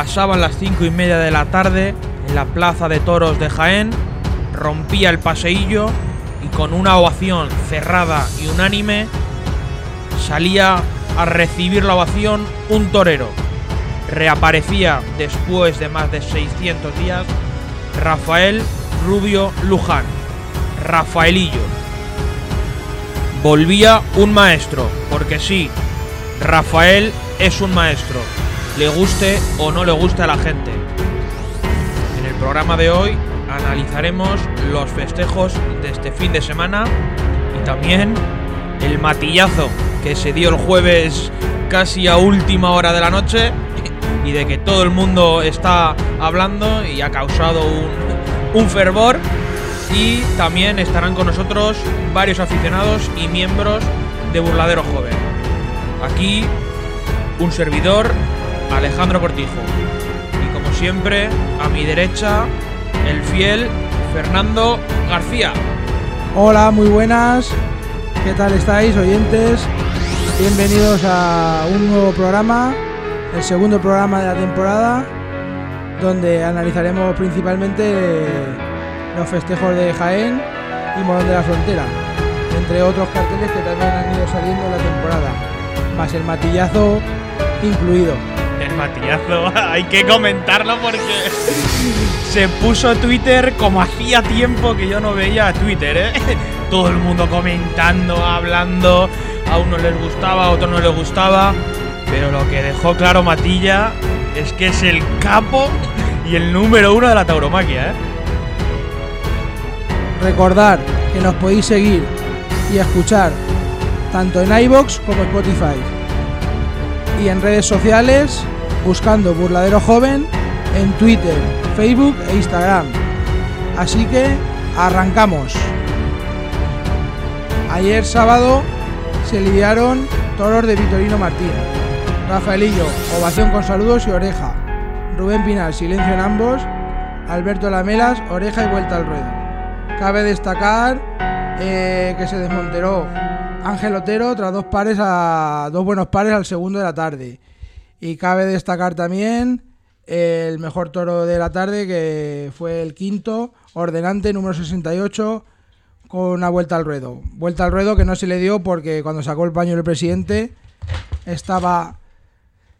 Pasaban las cinco y media de la tarde en la plaza de toros de Jaén, rompía el paseillo y con una ovación cerrada y unánime salía a recibir la ovación un torero. Reaparecía después de más de 600 días Rafael Rubio Luján, Rafaelillo. Volvía un maestro, porque sí, Rafael es un maestro, le guste o no le guste a la gente. En el programa de hoy analizaremos los festejos de este fin de semana y también el matillazo que se dio el jueves casi a última hora de la noche y de que todo el mundo está hablando y ha causado un, un fervor. Y también estarán con nosotros varios aficionados y miembros de Burladero Joven. Aquí un servidor, Alejandro Cortijo. Y como siempre, a mi derecha, el fiel Fernando García. Hola, muy buenas. ¿Qué tal estáis, oyentes? Bienvenidos a un nuevo programa, el segundo programa de la temporada, donde analizaremos principalmente los festejos de Jaén y Morón de la Frontera, entre otros carteles que también han ido saliendo en la temporada, más el matillazo incluido. El matillazo, hay que comentarlo porque se puso Twitter como hacía tiempo que yo no veía Twitter, ¿eh? Todo el mundo comentando, hablando, a unos les gustaba, a otros no les gustaba, pero lo que dejó claro Matilla es que es el capo y el número uno de la tauromaquia, ¿eh? Recordar que nos podéis seguir y escuchar tanto en iBox como Spotify y en redes sociales buscando Burladero Joven en Twitter, Facebook e Instagram. Así que arrancamos. Ayer sábado se lidiaron toros de Vitorino Martín. Rafaelillo, ovación con saludos y oreja. Rubén Pinar, silencio en ambos. Alberto Lamelas, oreja y vuelta al ruedo. Cabe destacar eh, que se desmonteró Ángel Otero tras dos pares a dos buenos pares al segundo de la tarde. Y cabe destacar también el mejor toro de la tarde que fue el quinto, ordenante número 68 con una vuelta al ruedo. Vuelta al ruedo que no se le dio porque cuando sacó el paño el presidente estaba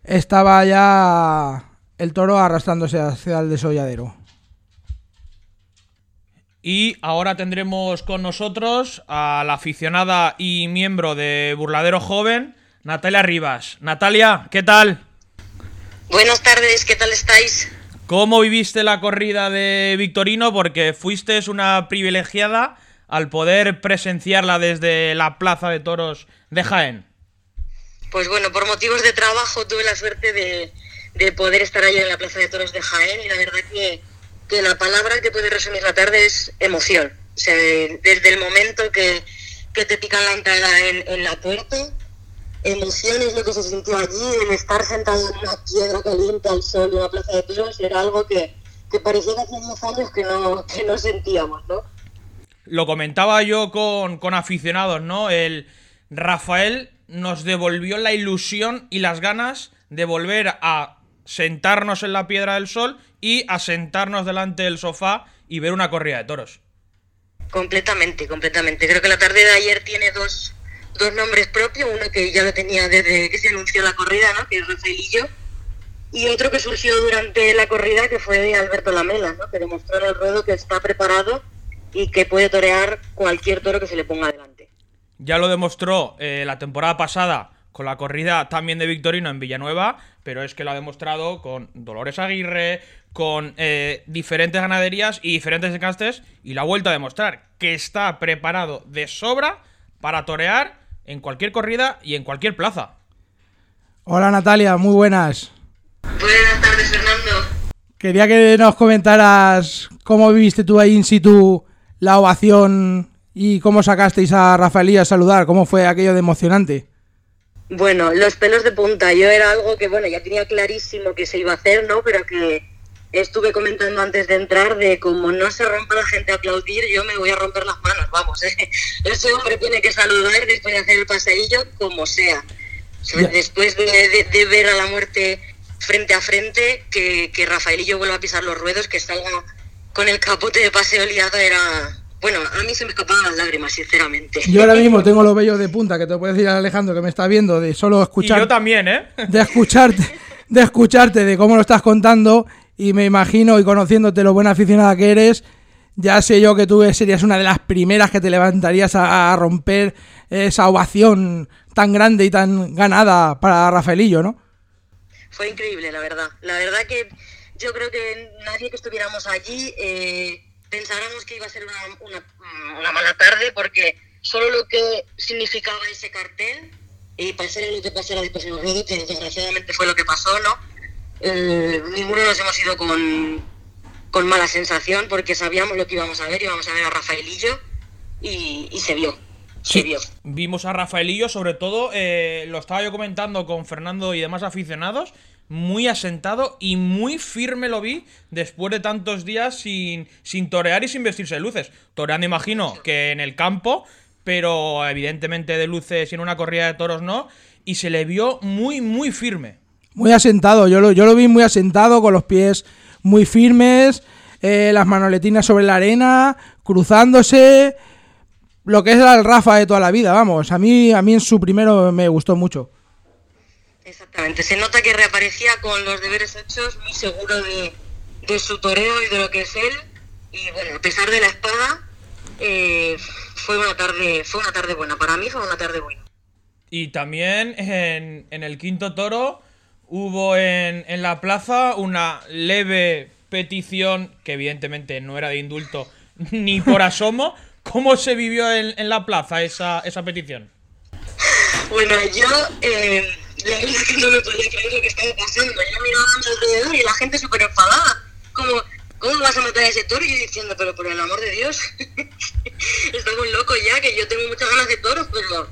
estaba ya el toro arrastrándose hacia el desolladero. Y ahora tendremos con nosotros a la aficionada y miembro de Burladero Joven, Natalia Rivas. Natalia, ¿qué tal? Buenas tardes, ¿qué tal estáis? ¿Cómo viviste la corrida de Victorino? Porque fuiste una privilegiada al poder presenciarla desde la Plaza de Toros de Jaén. Pues bueno, por motivos de trabajo tuve la suerte de, de poder estar allí en la Plaza de Toros de Jaén y la verdad que, que la palabra que puede resumir la tarde es emoción. O sea, desde el momento que, que te pican la entrada en, la puerta, emoción es lo que se sintió allí, el estar sentado en una piedra caliente al sol en la Plaza de Toros era algo que, que parecía que hacía 10 años que no, que no sentíamos, ¿no? Lo comentaba yo con, con aficionados, ¿no? El Rafael nos devolvió la ilusión y las ganas de volver a sentarnos en la piedra del sol y a sentarnos delante del sofá y ver una corrida de toros. Completamente, completamente. Creo que la tarde de ayer tiene dos, dos nombres propios, uno que ya lo tenía desde que se anunció la corrida, ¿no? que es Rafaelillo, y otro que surgió durante la corrida, que fue de Alberto Lamela, ¿no? que demostró en el ruedo que está preparado y que puede torear cualquier toro que se le ponga delante. Ya lo demostró eh, la temporada pasada con la corrida también de Victorino en Villanueva, pero es que lo ha demostrado con Dolores Aguirre, con eh, diferentes ganaderías y diferentes encastes, y lo ha vuelto a demostrar que está preparado de sobra para torear en cualquier corrida y en cualquier plaza. Hola Natalia, muy buenas. Buenas tardes, Fernando. Quería que nos comentaras cómo viviste tú ahí in situ la ovación y cómo sacasteis a Rafaelía a saludar, cómo fue aquello de emocionante. Bueno, los pelos de punta. Yo era algo que, bueno, ya tenía clarísimo que se iba a hacer, ¿no? Pero que estuve comentando antes de entrar de como no se rompa la gente a aplaudir, yo me voy a romper las manos, vamos. ¿eh? Ese hombre tiene que saludar después de hacer el paseillo como sea. O sea, Ya. Después de, de- de ver a la muerte frente a frente, que, que Rafaelillo vuelva a pisar los ruedos, que salga con el capote de paseo liado, era... Bueno, a mí se me escapaban las lágrimas, sinceramente. Yo ahora mismo tengo los vellos de punta, que te puedo decir Alejandro, que me está viendo, de solo escuchar... Y yo también, ¿eh? De escucharte, de escucharte, de cómo lo estás contando, y me imagino, y conociéndote lo buena aficionada que eres, ya sé yo que tú serías una de las primeras que te levantarías a, a romper esa ovación tan grande y tan ganada para Rafaelillo, ¿no? Fue increíble, la verdad. La verdad que yo creo que nadie que estuviéramos allí eh, pensáramos que iba a ser una, una, una, mala tarde porque solo lo que significaba ese cartel y pasara lo que pasara después en ruedo, que desgraciadamente fue lo que pasó, ¿no? Eh, ninguno nos hemos ido con, con mala sensación porque sabíamos lo que íbamos a ver, íbamos a ver a Rafaelillo y, y se vio. Vio. Vimos a Rafaelillo, sobre todo, eh, lo estaba yo comentando con Fernando y demás aficionados, muy asentado y muy firme lo vi después de tantos días sin, sin torear y sin vestirse de luces. Toreando, imagino, que en el campo, pero evidentemente de luces y en una corrida de toros no, y se le vio muy, muy firme. Muy asentado, yo lo, yo lo vi muy asentado, con los pies muy firmes, eh, las manoletinas sobre la arena, cruzándose, lo que es el Rafa de toda la vida, vamos. A mí, a mí en su primero me gustó mucho. Exactamente, se nota que reaparecía con los deberes hechos, muy seguro de, de su toreo y de lo que es él. Y bueno, a pesar de la espada, eh, fue una tarde, fue una tarde buena. Para mí fue una tarde buena. Y también en, en el quinto toro hubo en, en la plaza una leve petición que evidentemente no era de indulto ni por asomo. ¿Cómo se vivió en, en la plaza esa, esa, petición? Bueno, yo eh, la verdad es que no me podía creer lo que estaba pasando. Yo miraba a mi alrededor y la gente súper enfadada. Como, ¿cómo vas a matar a ese toro? Y yo diciendo, pero por el amor de Dios, estamos locos ya, que yo tengo muchas ganas de toros, pero...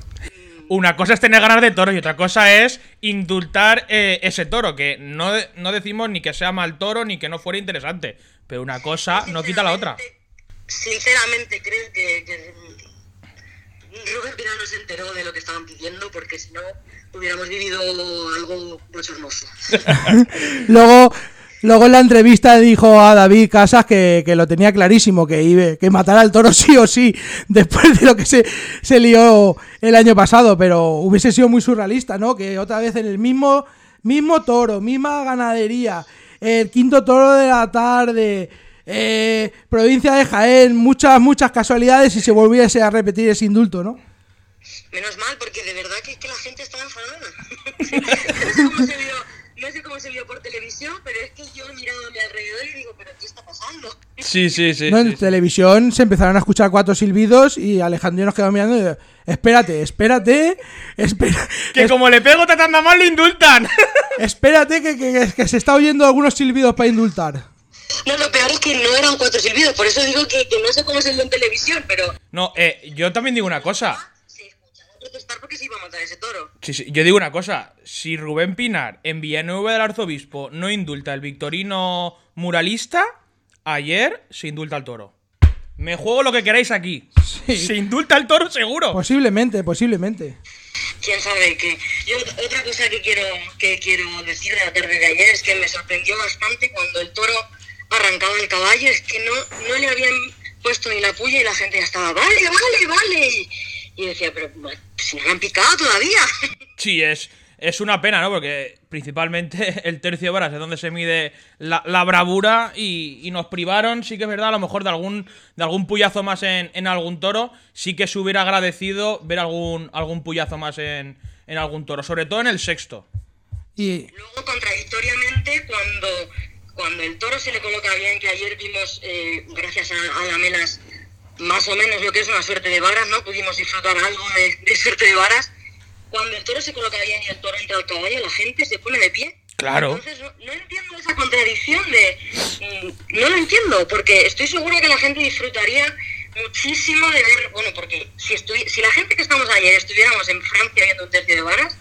Una cosa es tener ganas de toros y otra cosa es indultar eh, ese toro, que no, no decimos ni que sea mal toro ni que no fuera interesante, pero una cosa no quita la otra sinceramente creo que Rubén Pinar no se enteró de lo que estaban pidiendo porque si no hubiéramos vivido algo mucho hermoso. luego, luego en la entrevista dijo a David Casas que, que lo tenía clarísimo, que iba, que matara al toro sí o sí, después de lo que se, se lió el año pasado, pero hubiese sido muy surrealista, ¿no? Que otra vez en el mismo, mismo toro, misma ganadería, el quinto toro de la tarde eh, provincia de Jaén, muchas, muchas casualidades y se volviese a repetir ese indulto, ¿no? Menos mal, porque de verdad que, que la gente estaba enfadada. no, sé cómo se vio, no sé cómo se vio por televisión, pero es que yo miraba a mi alrededor y digo, ¿pero qué está pasando? Sí, sí, sí. No, en sí. televisión se empezaron a escuchar cuatro silbidos y Alejandro nos quedó mirando y dijo, espérate, espérate, espera, Que es- como le pego tratando mal, le indultan. espérate que, que- que se está oyendo algunos silbidos para indultar. No, lo peor es que no eran cuatro silbidos, por eso digo que, que no sé cómo se vio en televisión, pero No, eh, yo también digo una cosa. se escuchaba protestar porque se iba a matar ese toro. Sí, sí, yo digo una cosa. Si Rubén Pinar en Villanueva del Arzobispo no indulta al victorino muralista, ayer se indulta al toro. Me juego lo que queráis aquí. Se indulta al toro seguro. Posiblemente, posiblemente. quién sabe qué. Yo otra cosa que quiero que quiero decir de la tarde de ayer es que me sorprendió bastante cuando el toro arrancaba el caballo, es que no, no le habían puesto ni la puya y la gente ya estaba, vale, vale, vale. Y, decía, pero si no me han picado todavía. Sí, es, es una pena, ¿no? Porque principalmente el tercio varas es donde se mide la, la bravura y, y nos privaron, sí que es verdad, a lo mejor de algún, de algún puyazo más en, en algún toro. Sí que se hubiera agradecido ver algún, algún puyazo más en, en algún toro, sobre todo en el sexto. Y Luego, contradictoriamente, cuando, cuando el toro se le coloca bien, que ayer vimos, eh, gracias a, a Lamelas, más o menos lo que es una suerte de varas, ¿no? Pudimos disfrutar algo de, de suerte de varas. Cuando el toro se coloca bien y el toro entra al caballo, la gente se pone de pie. Claro. Entonces, no, no entiendo esa contradicción de... mm, no lo entiendo, porque estoy segura que la gente disfrutaría muchísimo de ver... Bueno, porque si, estuvi- si la gente que estamos ayer estuviéramos en Francia viendo un tercio de varas,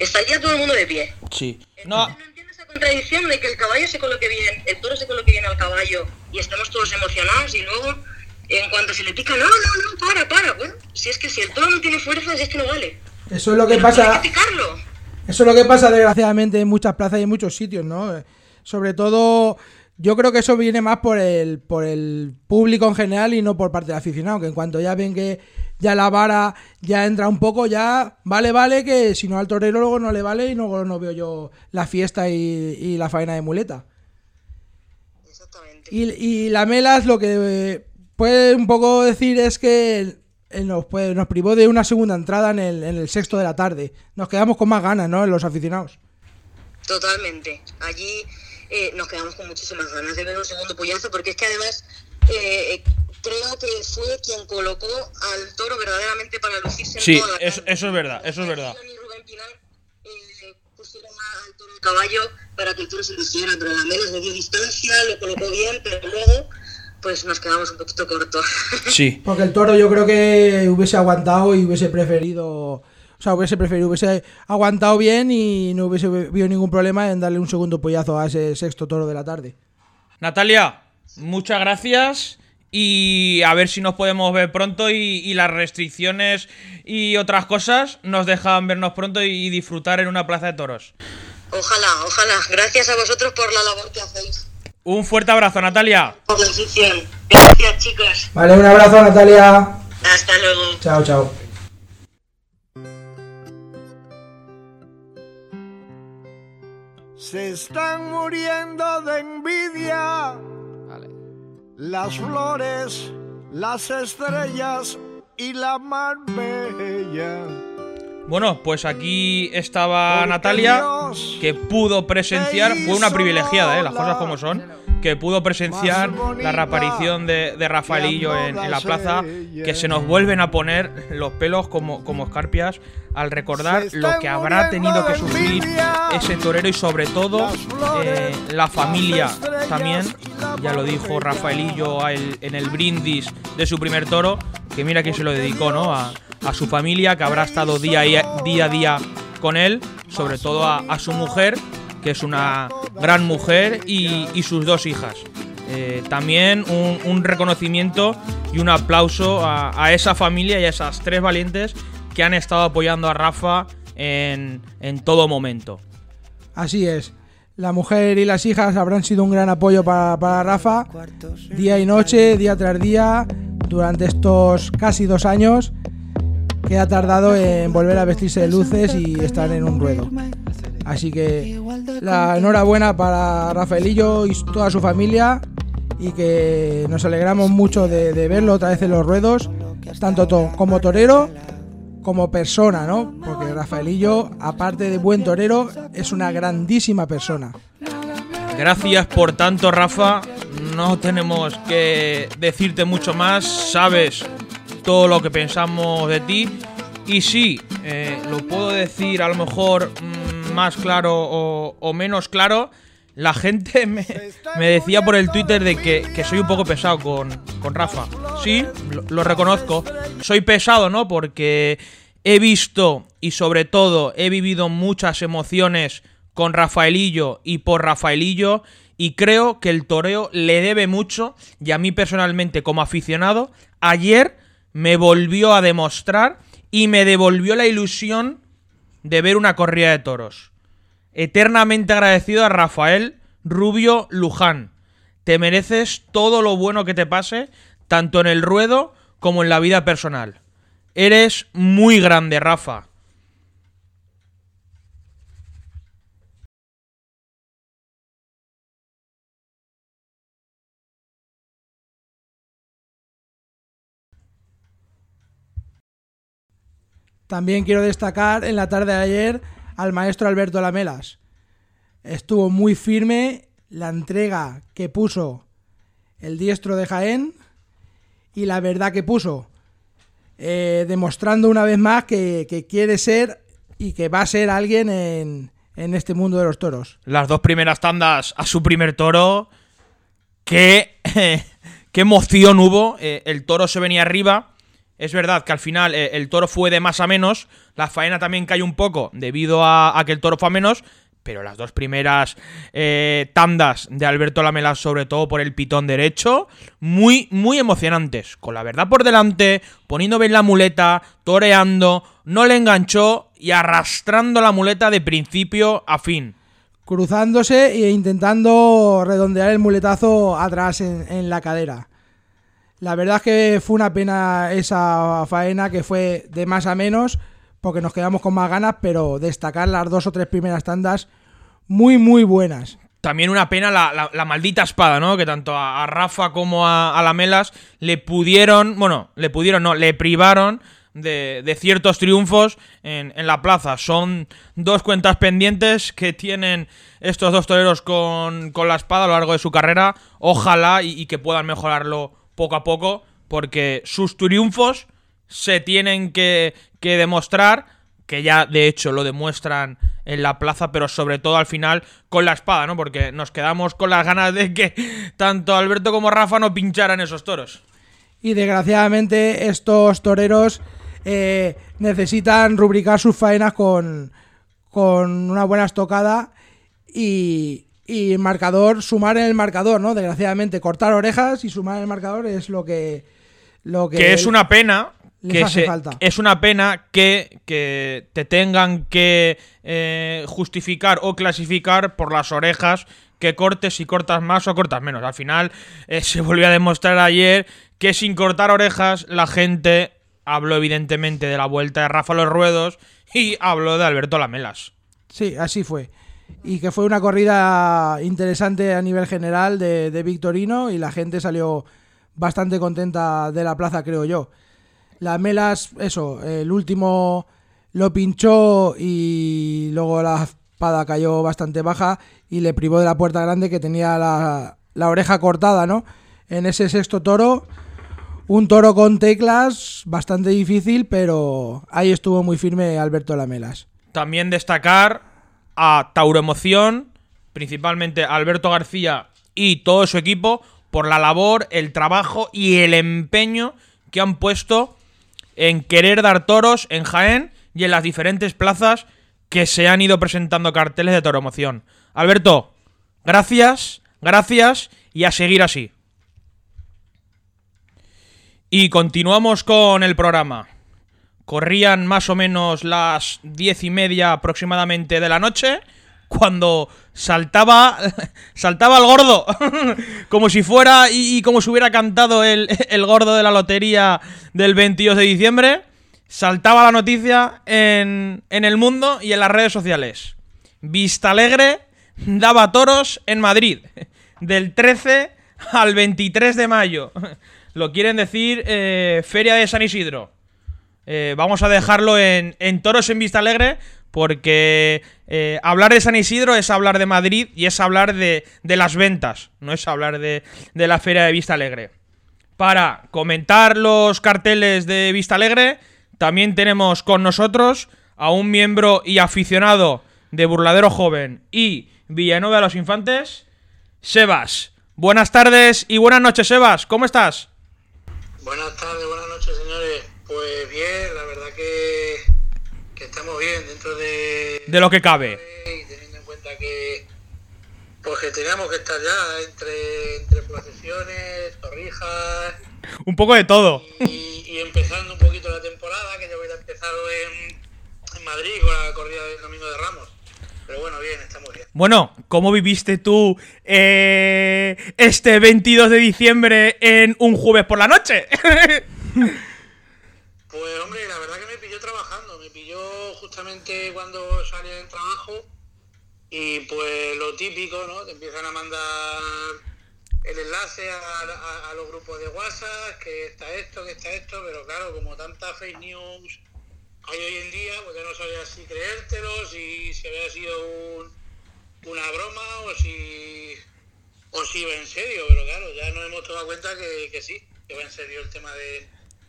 estaría todo el mundo de pie. Sí. Entonces, No, contradicción de que el caballo se coloque bien, el toro se coloque bien al caballo y estamos todos emocionados y luego, en cuanto se le pica, no, no, no, para, para. Bueno, si es que si el toro no tiene fuerza, si es que no vale. eso es lo que Pero pasa. que. Eso es lo que pasa desgraciadamente en muchas plazas y en muchos sitios, ¿no? Sobre todo, yo creo que eso viene más por el, por el público en general y no por parte del aficionado, que en cuanto ya ven que ya la vara ya entra un poco, ya vale, vale, que si no al torero luego no le vale y luego no veo yo la fiesta y, la faena de muleta. Exactamente. Y, y la Melas lo que puede un poco decir es que nos, pues, nos privó de una segunda entrada en el, en el sexto de la tarde. Nos quedamos con más ganas, ¿no? En los aficionados. Totalmente. Allí eh, nos quedamos con muchísimas ganas de ver un segundo pollazo, porque es que además eh, creo que fue quien colocó al toro verdaderamente para lucirse sí, eso, eso, es verdad, eso es verdad. Y Rubén Pinar eh, pusieron al toro el caballo para que el toro se luciera, pero la menos le dio distancia, lo colocó bien, pero luego pues nos quedamos un poquito cortos. Sí. Porque el toro yo creo que hubiese aguantado y hubiese preferido, o sea, hubiese preferido, hubiese aguantado bien y no hubiese habido ningún problema en darle un segundo pollazo a ese sexto toro de la tarde. Natalia, muchas gracias y a ver si nos podemos ver pronto y, las restricciones y otras cosas nos dejan vernos pronto y disfrutar en una plaza de toros. Ojalá, ojalá. Gracias a vosotros por la labor que hacéis. Un fuerte abrazo, Natalia. Por la Gracias, chicos. Vale, un abrazo, Natalia. Hasta luego. Chao, chao. Se están muriendo de envidia las flores, las estrellas y la mar bella. Bueno, pues aquí estaba Natalia, que pudo presenciar, fue una privilegiada, ¿eh? las cosas como son, que pudo presenciar la reaparición de, Rafaelillo en, la plaza, que se nos vuelven a poner los pelos como, como escarpias al recordar lo que habrá tenido que sufrir ese torero y sobre todo eh, la familia también, ya lo dijo Rafaelillo en el brindis de su primer toro, que mira quién se lo dedicó, ¿no? A, a su familia, que habrá estado día, día a día con él, sobre todo a, su mujer, que es una gran mujer, y, sus dos hijas. Eh, también un, reconocimiento y un aplauso a, esa familia y a esas tres valientes que han estado apoyando a Rafa en, todo momento. Así es. La mujer y las hijas habrán sido un gran apoyo para, para Rafa, día y noche, día tras día, durante estos casi dos años que ha tardado en volver a vestirse de luces y estar en un ruedo. Así que la enhorabuena para Rafaelillo y toda su familia y que nos alegramos mucho de, verlo otra vez en los ruedos, tanto como torero como persona, ¿no? Porque Rafaelillo, aparte de buen torero, es una grandísima persona. Gracias por tanto, Rafa. No tenemos que decirte mucho más. Sabes todo lo que pensamos de ti. Y sí, eh, lo puedo decir a lo mejor mm, más claro o, menos claro. La gente me, decía por el Twitter de que, soy un poco pesado con, con Rafa. Sí, lo, reconozco. Soy pesado, ¿no? Porque he visto y sobre todo he vivido muchas emociones con Rafaelillo y por Rafaelillo. Y creo que el toreo le debe mucho. Y a mí personalmente, como aficionado, ayer me volvió a demostrar y me devolvió la ilusión de ver una corrida de toros. Eternamente agradecido a Rafael Rubio Luján. Te mereces todo lo bueno que te pase, tanto en el ruedo como en la vida personal. Eres muy grande, Rafa. También quiero destacar en la tarde de ayer al maestro Alberto Lamelas. Estuvo muy firme la entrega que puso el diestro de Jaén y la verdad que puso, eh, demostrando una vez más que, quiere ser y que va a ser alguien en, este mundo de los toros. Las dos primeras tandas a su primer toro, qué, qué emoción hubo, eh, el toro se venía arriba es verdad que al final eh, el toro fue de más a menos, la faena también cayó un poco debido a, que el toro fue a menos, pero las dos primeras eh, tandas de Alberto Lamela, sobre todo por el pitón derecho, muy, muy emocionantes. Con la verdad por delante, poniendo bien la muleta, toreando, no le enganchó y arrastrando la muleta de principio a fin. Cruzándose e intentando redondear el muletazo atrás en, la cadera. La verdad es que fue una pena esa faena que fue de más a menos porque nos quedamos con más ganas, pero destacar las dos o tres primeras tandas muy, muy buenas. También una pena la, maldita espada, ¿no? Que tanto a, Rafa como a, a Lamelas le pudieron, bueno, le pudieron, no, le privaron de, ciertos triunfos en, la plaza. Son dos cuentas pendientes que tienen estos dos toreros con, la espada a lo largo de su carrera. Ojalá y, que puedan mejorarlo poco a poco, porque sus triunfos se tienen que, que demostrar, que ya de hecho lo demuestran en la plaza, pero sobre todo al final con la espada, ¿no? Porque nos quedamos con las ganas de que tanto Alberto como Rafa no pincharan esos toros. Y desgraciadamente estos toreros eh, necesitan rubricar sus faenas con, con una buena estocada y, y marcador, sumar en el marcador, ¿no? Desgraciadamente, cortar orejas y sumar en el marcador es lo que... Lo que, es una pena que es una pena que, que te tengan que eh, justificar o clasificar por las orejas que cortes si cortas más o cortas menos. Al final eh, se volvió a demostrar ayer que sin cortar orejas la gente Hablo evidentemente de la vuelta de Rafa Los Ruedos y hablo de Alberto Lamelas. Sí, así fue. Y que fue una corrida interesante a nivel general de, Victorino y la gente salió bastante contenta de la plaza, creo yo. Lamelas, eso, el último lo pinchó y luego la espada cayó bastante baja y le privó de la puerta grande que tenía la, la oreja cortada, ¿no? En ese sexto toro un toro con teclas, bastante difícil, pero ahí estuvo muy firme Alberto Lamelas. También destacar a Tauro Emoción, principalmente Alberto García y todo su equipo, por la labor, el trabajo y el empeño que han puesto en querer dar toros en Jaén y en las diferentes plazas que se han ido presentando carteles de Tauro Emoción. Alberto, gracias, gracias y a seguir así. Y continuamos con el programa. Corrían más o menos las diez y media aproximadamente de la noche cuando saltaba saltaba el gordo como si fuera y, como si hubiera cantado el, el, gordo de la lotería del 22 de diciembre saltaba la noticia en, en el mundo y en las redes sociales Vista Alegre daba toros en Madrid del 13 al 23 de mayo lo quieren decir eh, Feria de San Isidro. Eh, vamos a dejarlo en, Toros en Vista Alegre porque eh, hablar de San Isidro es hablar de Madrid y es hablar de, las ventas, no es hablar de, de, la Feria de Vista Alegre. Para comentar los carteles de Vista Alegre, también tenemos con nosotros a un miembro y aficionado de Burladero Joven y Villanueva de los Infantes, Sebas. Buenas tardes y buenas noches, Sebas. ¿Cómo estás? Buenas tardes, buenas noches. Pues bien, la verdad que, estamos bien dentro de... De lo que cabe. Y teniendo en cuenta que... Pues que teníamos que estar ya entre, entre procesiones, torrijas... Un poco de todo. Y, empezando un poquito la temporada, que ya hubiera empezado en, en Madrid con la corrida del Domingo de Ramos. Pero bueno, bien, estamos bien. Bueno, ¿cómo viviste tú eh, este 22 de diciembre en un jueves por la noche? pues hombre, la verdad que me pilló trabajando, me pilló justamente cuando salí del trabajo y pues lo típico, ¿no? Te empiezan a mandar el enlace a, los grupos de WhatsApp, que está esto, que está esto, pero claro, como tanta fake news hay hoy en día, pues ya no sabía si creértelo, si, si había sido una broma o si, o si iba en serio, pero claro, ya nos hemos tomado cuenta que, sí, que va en serio el tema de,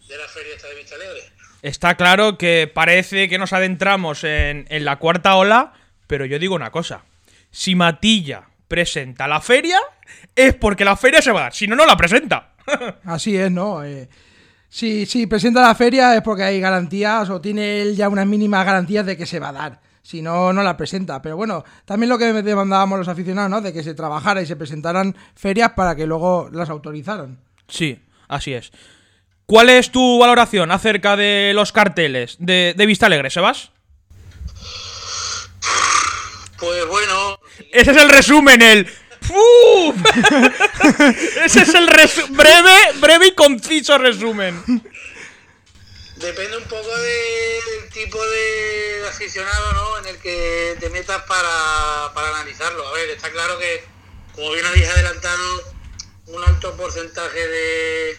la feria esta de Vista Alegre. Está claro que parece que nos adentramos en, en la cuarta ola, pero yo digo una cosa, si Matilla presenta la feria, es porque la feria se va a dar, si no, no la presenta. Así es, ¿no? Eh, si, si presenta la feria es porque hay garantías o tiene él ya unas mínimas garantías de que se va a dar. Si no, no la presenta. Pero bueno, también lo que demandábamos los aficionados, ¿no? De que se trabajara y se presentaran ferias para que luego las autorizaran. Sí, así es. ¿Cuál es tu valoración acerca de los carteles de, de Vista Alegre, Sebas? Pues bueno. Ese es el resumen, el. Ese es el breve, breve y conciso resumen. Depende un poco del tipo de aficionado ¿no? en el que te metas para, para analizarlo. A ver, está claro que, como bien habéis adelantado, un alto porcentaje de,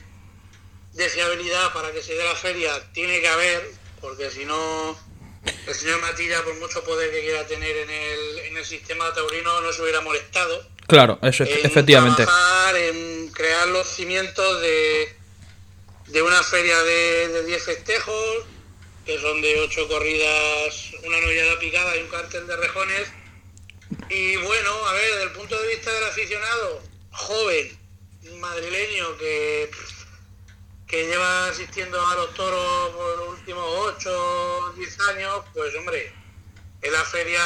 de fiabilidad para que se dé la feria tiene que haber, porque si no, el señor Matilla, por mucho poder que quiera tener en el, en el sistema taurino, no se hubiera molestado. Claro, eso es, efectivamente. Trabajar, en crear los cimientos de, de una feria de 10 festejos, que son de 8 corridas, una novillada picada y un cartel de rejones. Y bueno, a ver, desde el punto de vista del aficionado, joven, madrileño, que que lleva asistiendo a los toros por los últimos 8 o 10 años, pues hombre, en la feria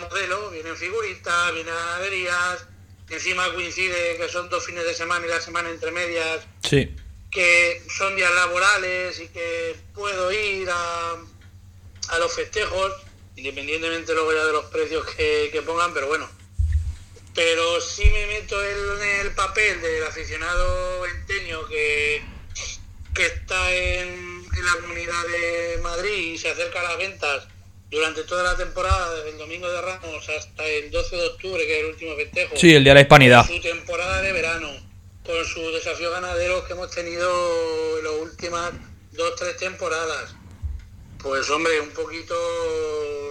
modelo vienen figuritas, vienen ganaderías, encima coincide que son dos fines de semana y la semana entre medias, sí. que son días laborales y que puedo ir a, a los festejos, independientemente luego ya de los precios que, que pongan, pero bueno. Pero sí me meto en el papel del aficionado venteño que que está en, la comunidad de Madrid y se acerca a las ventas durante toda la temporada, desde el domingo de Ramos hasta el 12 de octubre, que es el último festejo. Sí, el día de la hispanidad. Su temporada de verano, con sus desafíos ganaderos que hemos tenido en las últimas dos, tres temporadas. Pues hombre, un poquito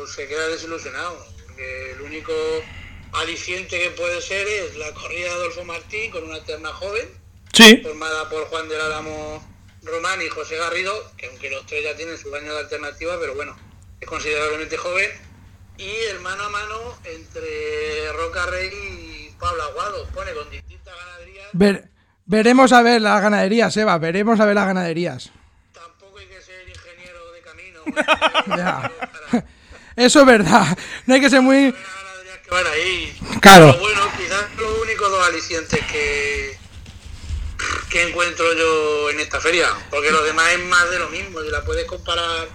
se queda desilusionado, porque el único aliciente que puede ser es la corrida de Adolfo Martín con una eterna joven, sí. formada por Juan del Álamo Román y José Garrido, que aunque los tres ya tienen su año de alternativa, pero bueno, es considerablemente joven, y el mano a mano entre Roca Rey y Pablo Aguado, pone con distintas ganaderías. veremos a ver las ganaderías, Eva, veremos a ver las ganaderías. Tampoco hay que ser ingeniero de camino. Eso es verdad, no hay que ser muy... Claro. bueno, quizás los únicos dos alicientes que que encuentro yo en esta feria, porque lo demás es más de lo mismo y la puedes comparar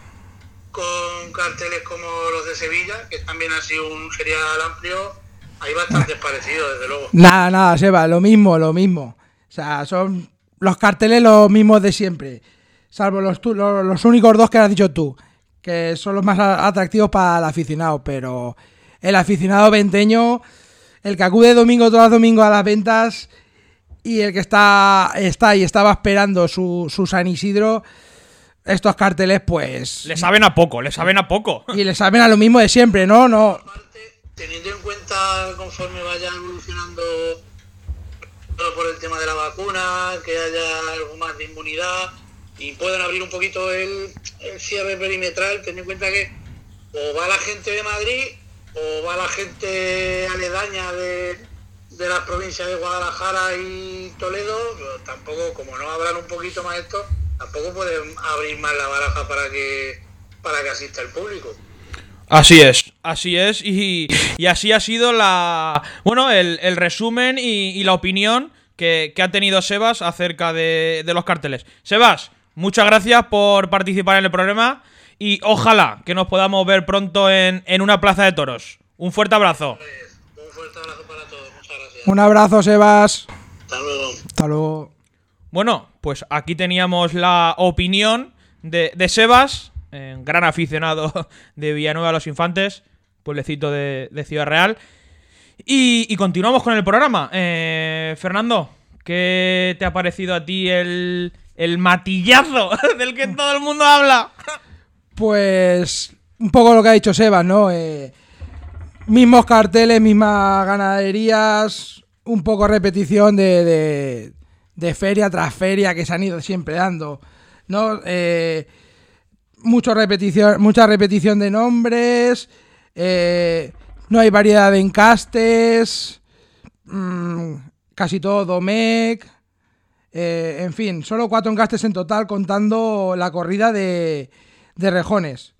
con carteles como los de Sevilla, que también ha sido un serial amplio, hay bastantes parecidos, desde luego. Nada, nada, Seba, lo mismo, lo mismo. O sea, son los carteles los mismos de siempre, salvo los, los, los únicos dos que has dicho tú, que son los más atractivos para el aficionado, pero el aficionado venteño, el que acude domingo tras domingo a las ventas y el que está, está y estaba esperando su, su San Isidro, estos carteles, pues. Le saben a poco, le saben a poco. Y le saben a lo mismo de siempre, ¿no? no teniendo en cuenta conforme vaya evolucionando todo por el tema de la vacuna, que haya algo más de inmunidad y puedan abrir un poquito el, el cierre perimetral, teniendo en cuenta que o va la gente de Madrid o va la gente aledaña de, de las provincias de Guadalajara y Toledo, tampoco, como no hablan un poquito más esto, tampoco pueden abrir más la baraja para que, para que asista el público. Así es, así es, y, así ha sido la bueno el, resumen y, la opinión que, ha tenido Sebas acerca de, los carteles. Sebas, muchas gracias por participar en el programa y ojalá que nos podamos ver pronto en, en una plaza de toros. Un fuerte abrazo. Un abrazo, Sebas. Hasta luego. Hasta luego. Bueno, pues aquí teníamos la opinión de, Sebas, gran aficionado de Villanueva a los Infantes, pueblecito de, Ciudad Real. Y, continuamos con el programa. Eh, Fernando, ¿qué te ha parecido a ti el, el matillazo del que todo el mundo habla? Pues un poco lo que ha dicho Sebas, ¿no? Eh, mismos carteles, mismas ganaderías, un poco repetición de, de, feria tras feria que se han ido siempre dando. ¿no? Eh, mucho repetición, mucha repetición de nombres, eh, no hay variedad de encastes, mm, casi todo Domec, eh, en fin, solo cuatro encastes en total contando la corrida de, de rejones.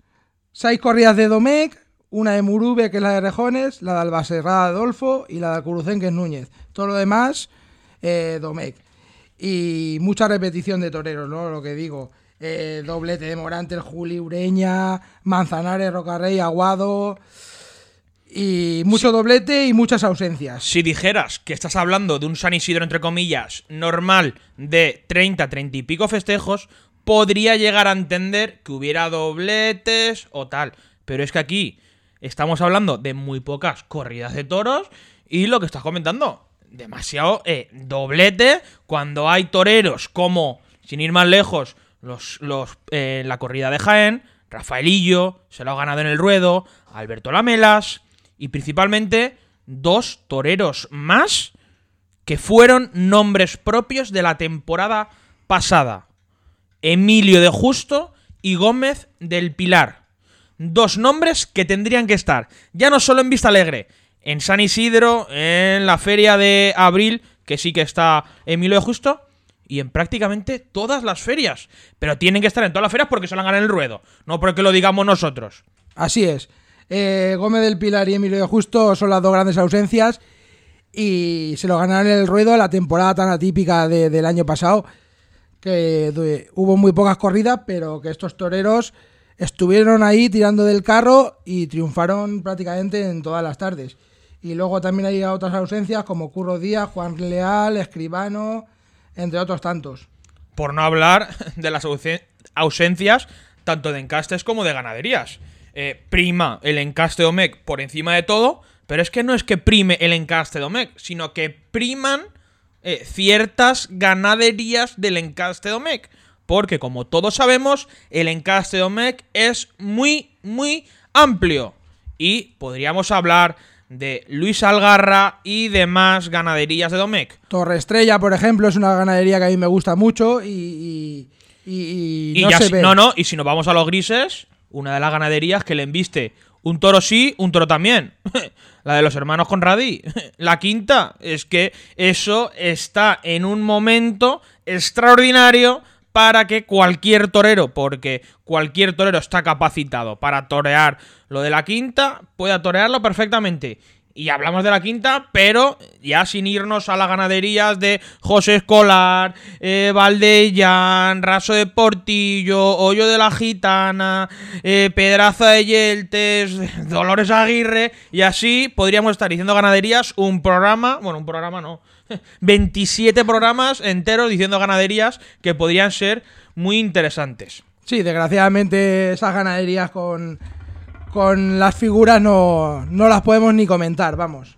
Seis corridas de Domec, una de Murube, que es la de Rejones, la de Albacerrada Adolfo y la de Alcurucén, que es Núñez. Todo lo demás, eh, Domecq. Y mucha repetición de toreros, ¿no? Lo que digo. Eh, doblete de Morante, el Juli Ureña, Manzanares, Rocarrey, Aguado. Y mucho doblete y muchas ausencias. Si dijeras que estás hablando de un San Isidro, entre comillas, normal de 30, 30 y pico festejos, podría llegar a entender que hubiera dobletes o tal. Pero es que aquí estamos hablando de muy pocas corridas de toros y lo que estás comentando, demasiado eh, doblete cuando hay toreros como, sin ir más lejos, los, los eh, la corrida de Jaén, Rafaelillo, se lo ha ganado en el ruedo, Alberto Lamelas y principalmente dos toreros más que fueron nombres propios de la temporada pasada. Emilio de Justo y Gómez del Pilar. Dos nombres que tendrían que estar ya no solo en Vista Alegre, en San Isidro, en la feria de abril, que sí que está Emilio de Justo, y en prácticamente todas las ferias. Pero tienen que estar en todas las ferias porque se lo han ganado el ruedo, no porque lo digamos nosotros. Así es. Eh, Gómez del Pilar y Emilio de Justo son las dos grandes ausencias y se lo ganaron en el ruedo la temporada tan atípica del año pasado que hubo muy pocas corridas, pero que estos toreros estuvieron ahí tirando del carro y triunfaron prácticamente en todas las tardes. Y luego también hay otras ausencias como Curro Díaz, Juan Leal, Escribano, entre otros tantos. Por no hablar de las ausencias tanto de encastes como de ganaderías. Eh, prima el encaste OMEC por encima de todo, pero es que no es que prime el encaste de OMEC, sino que priman eh, ciertas ganaderías del encaste de OMEC. Porque como todos sabemos, el encaste de OMEC es muy, muy amplio. Y podríamos hablar de Luis Algarra y demás ganaderías de Domecq. Torre Estrella, por ejemplo, es una ganadería que a mí me gusta mucho y, y, no se ve. No, no, y si nos vamos a los grises, una de las ganaderías que le embiste un toro sí, un toro también. la de los hermanos Conradí. la quinta es que eso está en un momento extraordinario para que cualquier torero, porque cualquier torero está capacitado para torear lo de la quinta, pueda torearlo perfectamente. Y hablamos de la quinta, pero ya sin irnos a las ganaderías de José Escolar, eh, Valdellán, Raso de Portillo, Hoyo de la Gitana, eh, Pedraza de Yeltes, Dolores Aguirre, y así podríamos estar diciendo ganaderías un programa, bueno, un programa no, 27 programas enteros diciendo ganaderías que podrían ser muy interesantes. Sí, desgraciadamente esas ganaderías con, con las figuras no, no las podemos ni comentar, vamos.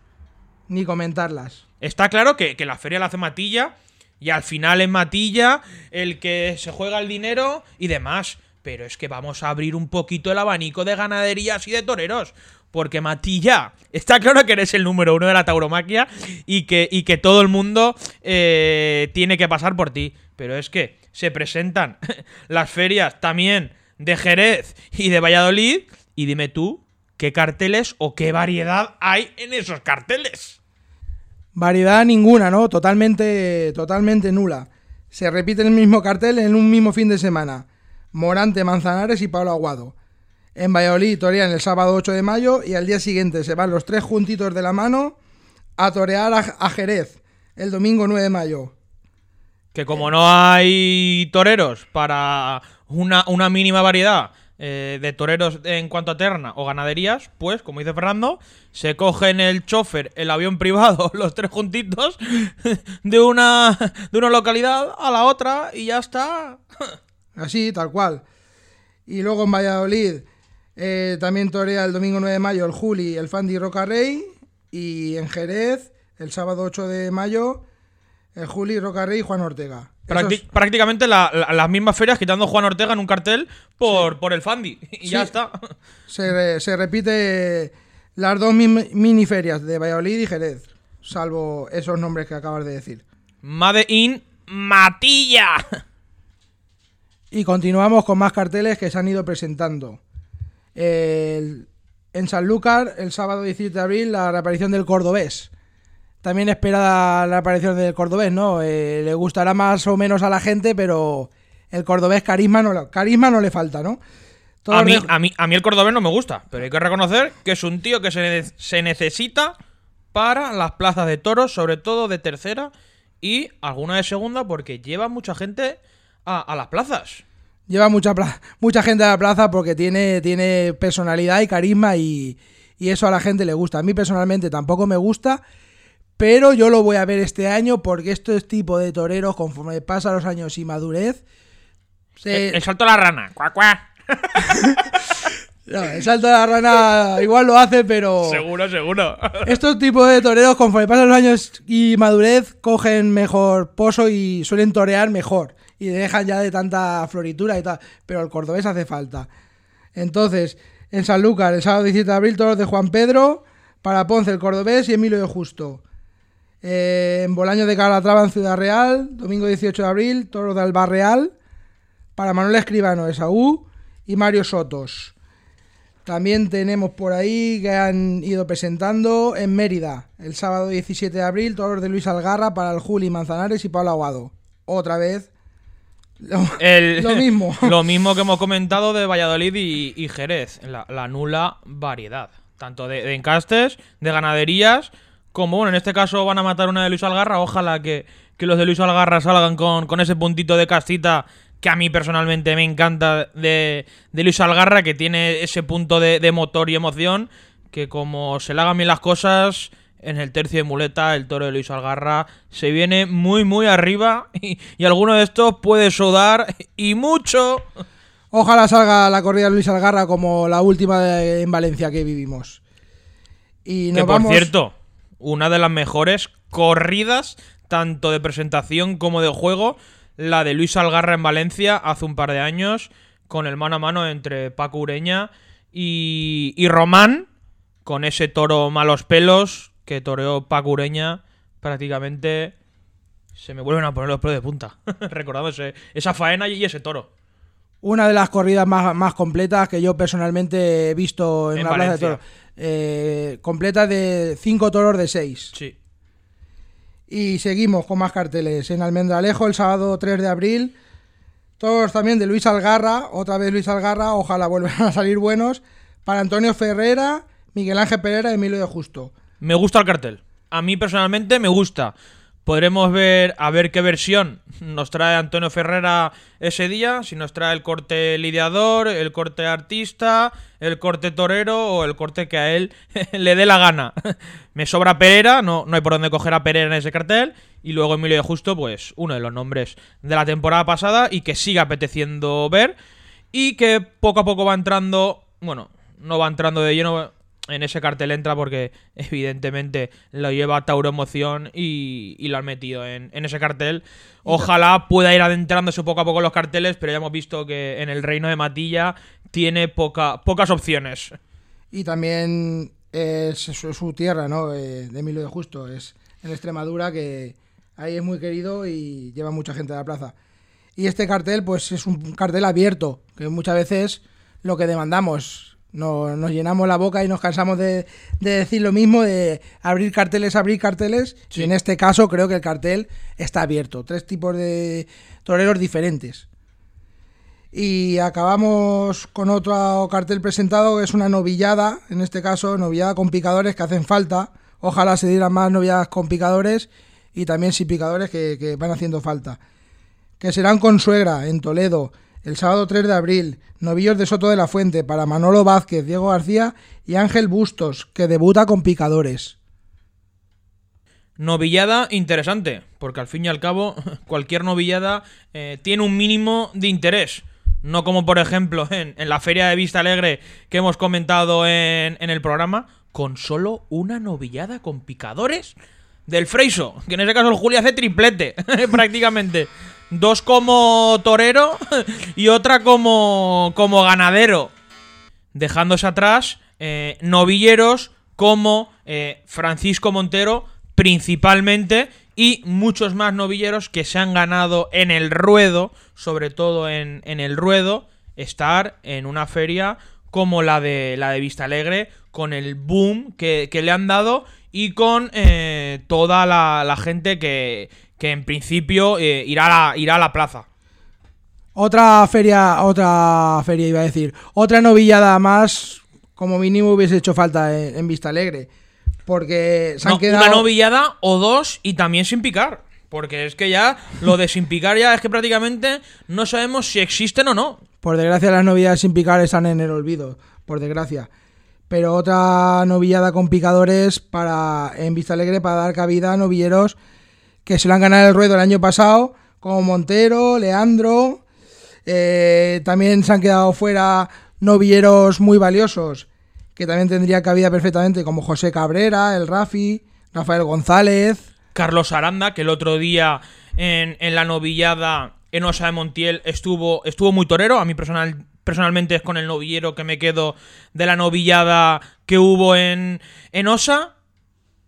Ni comentarlas. Está claro que, que la feria la hace Matilla y al final es Matilla el que se juega el dinero y demás. Pero es que vamos a abrir un poquito el abanico de ganaderías y de toreros. Porque Matilla, está claro que eres el número uno de la tauromaquia y que, y que todo el mundo eh, tiene que pasar por ti. Pero es que se presentan las ferias también de Jerez y de Valladolid. Y dime tú, ¿qué carteles o qué variedad hay en esos carteles? Variedad ninguna, ¿no? Totalmente, totalmente nula. Se repite el mismo cartel en un mismo fin de semana. Morante, Manzanares y Pablo Aguado. En Valladolid torean el sábado 8 de mayo y al día siguiente se van los tres juntitos de la mano a torear a, Jerez el domingo 9 de mayo. Que como no hay toreros para una, mínima variedad eh, de toreros en cuanto a terna o ganaderías, pues, como dice Fernando, se cogen el chofer, el avión privado, los tres juntitos, de una, de una localidad a la otra y ya está. Así, tal cual. Y luego en Valladolid eh, también torea el domingo 9 de mayo el Juli, el Fandi Roca Rey. Y en Jerez, el sábado 8 de mayo, el Juli, Roca Rey y Juan Ortega. Prácticamente las mismas ferias quitando Juan Ortega en un cartel por, por el Fandi. Y ya está. Se, repite las dos mini ferias de Valladolid y Jerez. Salvo esos nombres que acabas de decir. Made in Matilla. Y continuamos con más carteles que se han ido presentando en Sanlúcar, el sábado 17 de abril, la reaparición del cordobés. También espera la aparición del cordobés, ¿no? Eh, le gustará más o menos a la gente, pero el cordobés carisma no, carisma no le falta, ¿no? a mí, a, mí, a mí el cordobés no me gusta, pero hay que reconocer que es un tío que se, se necesita para las plazas de toros, sobre todo de tercera y alguna de segunda, porque lleva mucha gente a, a las plazas lleva mucha, mucha gente a la plaza porque tiene, tiene personalidad y carisma y, y eso a la gente le gusta. A mí personalmente tampoco me gusta, pero yo lo voy a ver este año porque estos tipo de toreros, conforme pasan los años y madurez... El, salto a la rana, cuac, cuac. No, el salto de la rana igual lo hace, pero. Seguro, seguro. Estos tipos de toreros, conforme pasan los años y madurez, cogen mejor pozo y suelen torear mejor. Y dejan ya de tanta floritura y tal. Pero el cordobés hace falta. Entonces, en San Lucas, el sábado 17 de abril, toros de Juan Pedro. Para Ponce, el cordobés y Emilio de Justo. Eh, en Bolaño de Calatrava, en Ciudad Real, domingo 18 de abril, toros de Alba Real. Para Manuel Escribano, de Saúl y Mario Sotos. También tenemos por ahí que han ido presentando en Mérida, el sábado 17 de abril, toros de Luis Algarra para el Juli Manzanares y Pablo Aguado. Otra vez. Lo, mismo. Lo mismo que hemos comentado de Valladolid y, Jerez, la, nula variedad. Tanto de, encastes, de ganaderías, como bueno, en este caso van a matar una de Luis Algarra. Ojalá que, los de Luis Algarra salgan con, con ese puntito de castita que a mí personalmente me encanta de, Luis Algarra, que tiene ese punto de, motor y emoción, que como se le hagan bien las cosas, en el tercio de muleta, el toro de Luis Algarra se viene muy, muy arriba y, alguno de estos puede sudar y mucho. Ojalá salga la corrida de Luis Algarra como la última en Valencia que vivimos. Y que por cierto, una de las mejores corridas, tanto de presentación como de juego, la de Luis Algarra en Valencia hace un par de años, con el mano a mano entre Paco Ureña y, y Román, con ese toro malos pelos que toreó Paco Ureña, prácticamente se me vuelven a poner los pelos de punta, recordando esa faena y ese toro. Una de las corridas más, completas que yo personalmente he visto en, una plaza de toros. Eh, completa de cinco toros de seis. Sí. Y seguimos con más carteles. En Almendralejo, el sábado 3 de abril. Todos también de Luis Algarra. Otra vez Luis Algarra. Ojalá vuelvan a salir buenos. Para Antonio Ferrera, Miguel Ángel Pereira y Emilio de Justo. Me gusta el cartel. A mí personalmente me gusta. Podremos ver a ver qué versión nos trae Antonio Ferrera ese día, si nos trae el corte lidiador, el corte artista, el corte torero o el corte que a él le dé la gana. Me sobra Pereira, no, no hay por dónde coger a Pereira en ese cartel. Y luego Emilio de Justo, pues uno de los nombres de la temporada pasada y que sigue apeteciendo ver. Y que poco a poco va entrando, bueno, no va entrando de lleno, en ese cartel entra porque evidentemente lo lleva Tauro Emoción y, lo han metido en, ese cartel. Ojalá pueda ir adentrándose poco a poco los carteles, pero ya hemos visto que en el reino de Matilla tiene poca, pocas opciones. Y también es su, tierra, ¿no? Eh, de Emilio de Justo, es en Extremadura que ahí es muy querido y lleva mucha gente a la plaza. Y este cartel, pues es un cartel abierto, que muchas veces lo que demandamos nos, llenamos la boca y nos cansamos de, decir lo mismo, de abrir carteles, abrir carteles. Y en este caso creo que el cartel está abierto. Tres tipos de toreros diferentes. Y acabamos con otro cartel presentado, que es una novillada, en este caso novillada con picadores que hacen falta. Ojalá se dieran más novilladas con picadores y también sin picadores que, que van haciendo falta. Que serán con suegra en Toledo el sábado 3 de abril, novillos de Soto de la Fuente para Manolo Vázquez, Diego García y Ángel Bustos, que debuta con picadores. Novillada interesante, porque al fin y al cabo cualquier novillada eh, tiene un mínimo de interés. No como por ejemplo en, la feria de Vista Alegre que hemos comentado en, en el programa, con solo una novillada con picadores del Freiso, que en ese caso el Julio hace triplete prácticamente. Dos como torero y otra como, como ganadero. Dejándose atrás eh, novilleros como eh, Francisco Montero principalmente y muchos más novilleros que se han ganado en el ruedo, sobre todo en, el ruedo, estar en una feria como la de la de Vista Alegre, con el boom que, le han dado y con eh, toda la, gente que, que en principio eh, irá, a la, irá a la plaza. Otra feria, otra feria iba a decir, otra novillada más, como mínimo hubiese hecho falta en, Vista Alegre. Porque se han quedado... Una novillada o dos y también sin picar. Porque es que ya lo de sin picar ya es que prácticamente no sabemos si existen o no. Por desgracia las novilladas sin picar están en el olvido, por desgracia. pero otra novillada con picadores para en Vista Alegre para dar cabida a novilleros que se lo han ganado el ruedo el año pasado, como Montero, Leandro. Eh, también se han quedado fuera novilleros muy valiosos, que también tendría cabida perfectamente, como José Cabrera, el Rafi, Rafael González. Carlos Aranda, que el otro día en, la novillada en Osa de Montiel estuvo, estuvo muy torero. A mí personal, personalmente es con el novillero que me quedo de la novillada que hubo en Osa.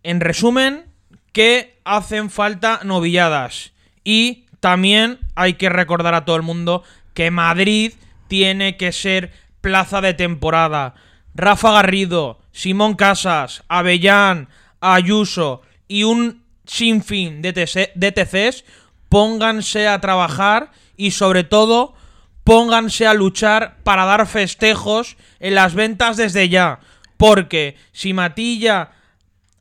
En resumen, que hacen falta novilladas. Y también hay que recordar a todo el mundo que Madrid tiene que ser plaza de temporada. Rafa Garrido, Simón Casas, Avellán, Ayuso y un sinfín de, de TCs pónganse a trabajar y sobre todo pónganse a luchar para dar festejos en las ventas desde ya. Porque si Matilla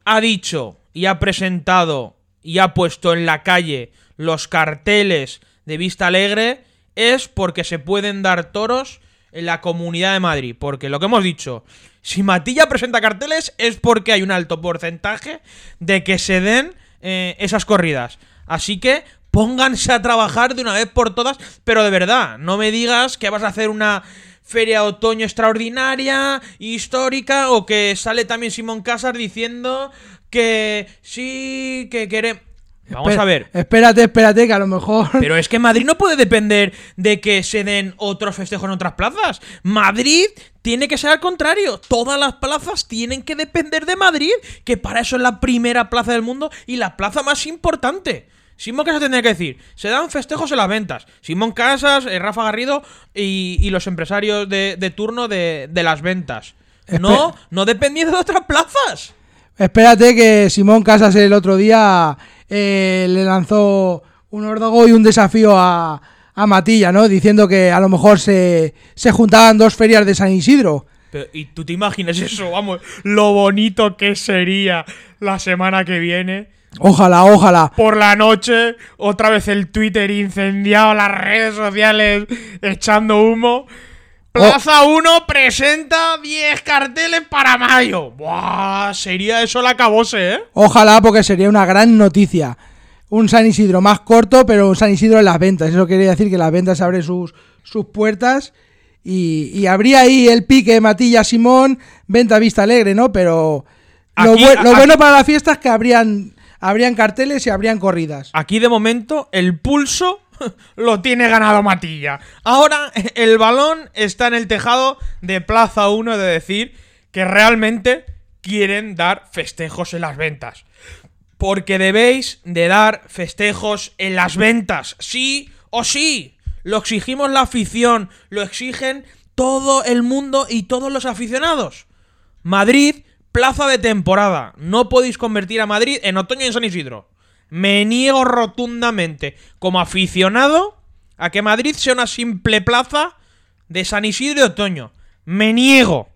ha dicho y ha presentado y ha puesto en la calle los carteles de Vista Alegre, es porque se pueden dar toros en la Comunidad de Madrid. Porque lo que hemos dicho, si Matilla presenta carteles es porque hay un alto porcentaje de que se den eh, esas corridas. Así que pónganse a trabajar de una vez por todas, pero de verdad, no me digas que vas a hacer una feria otoño extraordinaria, histórica, o que sale también Simón Casas diciendo que sí, que queremos... Vamos a ver. Espérate, espérate, que a lo mejor. Pero es que Madrid no puede depender de que se den otros festejos en otras plazas. Madrid tiene que ser al contrario. Todas las plazas tienen que depender de Madrid, que para eso es la primera plaza del mundo y la plaza más importante. Simón Casas tendría que decir, se dan festejos en las ventas. Simón Casas, eh, Rafa Garrido y, los empresarios de, turno de, las ventas. no, no dependiendo de otras plazas. Espérate que Simón Casas el otro día eh, le lanzó un órdago y un desafío a, a, Matilla, ¿no? Diciendo que a lo mejor se, se juntaban dos ferias de San Isidro. ¿Y tú te imaginas eso? Vamos, lo bonito que sería la semana que viene. Ojalá, ojalá. Por la noche, otra vez el Twitter incendiado, las redes sociales echando humo. Plaza 1 presenta 10 carteles para mayo. Buah, sería eso la cabose, ¿eh? Ojalá, porque sería una gran noticia. Un San Isidro más corto, pero un San Isidro en las ventas. Eso quiere decir que las ventas abren sus, sus puertas y, habría ahí el pique Matilla Simón, venta vista alegre, ¿no? Pero lo, bueno para la fiesta es que habrían, habrían carteles y habrían corridas. Aquí de momento el pulso lo tiene ganado Matilla. Ahora el balón está en el tejado de Plaza 1 de decir que realmente quieren dar festejos en las ventas. Porque debéis de dar festejos en las ventas, sí o sí. Lo exigimos la afición, lo exigen todo el mundo y todos los aficionados. Madrid, plaza de temporada. No podéis convertir a Madrid en otoño en San Isidro. Me niego rotundamente, como aficionado, a que Madrid sea una simple plaza de San Isidro y otoño. Me niego.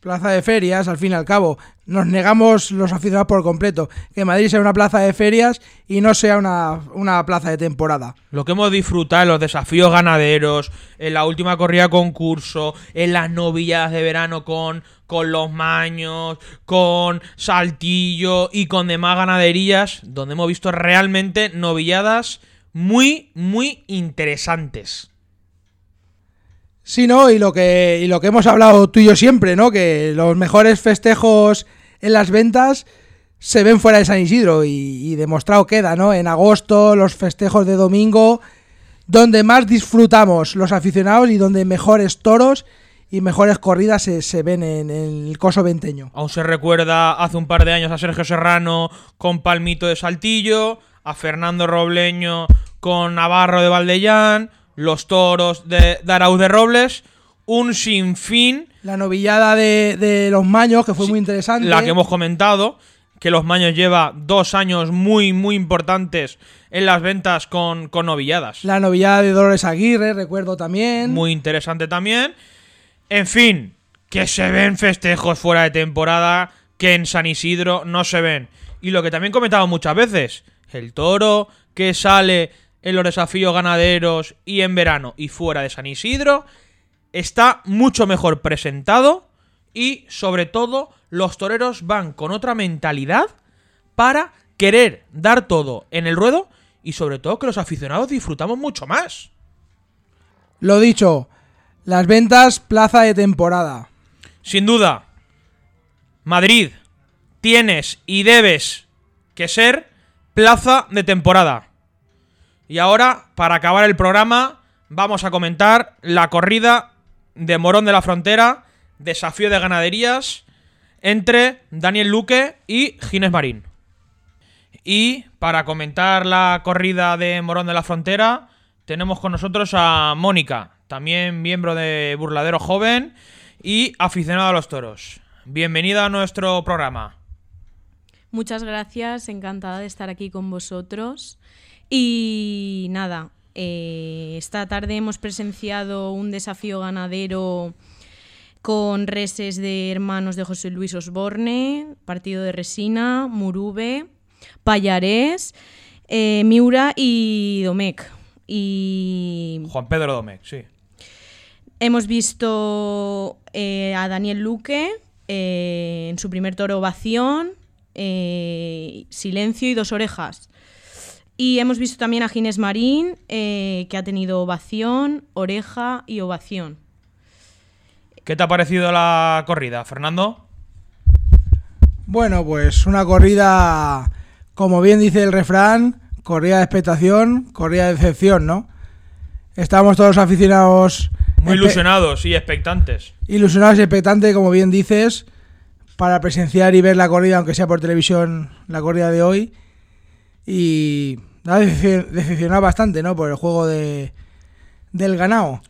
Plaza de ferias, al fin y al cabo. Nos negamos los aficionados por completo. Que Madrid sea una plaza de ferias y no sea una, una plaza de temporada. Lo que hemos disfrutado en los desafíos ganaderos, en la última corrida concurso, en las novillas de verano con con los maños, con saltillo y con demás ganaderías, donde hemos visto realmente novilladas muy, muy interesantes. Sí, ¿no? Y lo que, y lo que hemos hablado tú y yo siempre, ¿no? Que los mejores festejos en las ventas se ven fuera de San Isidro y, y demostrado queda, ¿no? En agosto, los festejos de domingo, donde más disfrutamos los aficionados y donde mejores toros y mejores corridas se, ven en, el coso venteño. Aún se recuerda hace un par de años a Sergio Serrano con Palmito de Saltillo, a Fernando Robleño con Navarro de Valdellán, los toros de, de de Robles, un sinfín. La novillada de, los Maños, que fue muy interesante. La que hemos comentado, que los Maños lleva dos años muy, muy importantes en las ventas con, con novilladas. La novillada de Dolores Aguirre, recuerdo también. Muy interesante también. En fin, que se ven festejos fuera de temporada que en San Isidro no se ven. Y lo que también he comentado muchas veces, el toro que sale en los desafíos ganaderos y en verano y fuera de San Isidro está mucho mejor presentado y sobre todo los toreros van con otra mentalidad para querer dar todo en el ruedo y sobre todo que los aficionados disfrutamos mucho más. Lo dicho, las ventas plaza de temporada. Sin duda, Madrid, tienes y debes que ser plaza de temporada. Y ahora, para acabar el programa, vamos a comentar la corrida de Morón de la Frontera, desafío de ganaderías entre Daniel Luque y Ginés Marín. Y para comentar la corrida de Morón de la Frontera, tenemos con nosotros a Mónica, también miembro de Burladero Joven y aficionado a los toros. Bienvenida a nuestro programa. Muchas gracias, encantada de estar aquí con vosotros. Y nada, eh, esta tarde hemos presenciado un desafío ganadero con reses de hermanos de José Luis Osborne, partido de Resina, Murube, Payarés, eh, Miura y Domecq. Y Juan Pedro Domecq, sí. Hemos visto eh, a Daniel Luque en su primer toro ovación, silencio y dos orejas. Y hemos visto también a Ginés Marín, eh, que ha tenido ovación, oreja y ovación. ¿Qué te ha parecido la corrida, Fernando? Bueno, pues una corrida, como bien dice el refrán, corrida de expectación, corrida de decepción, ¿no? Estamos todos aficionados... Muy ilusionados y expectantes. Ilusionados y expectantes, como bien dices, para presenciar y ver la corrida, aunque sea por televisión, la corrida de hoy. Y ha decepcionado bastante, ¿no? Por el juego de, del ganado.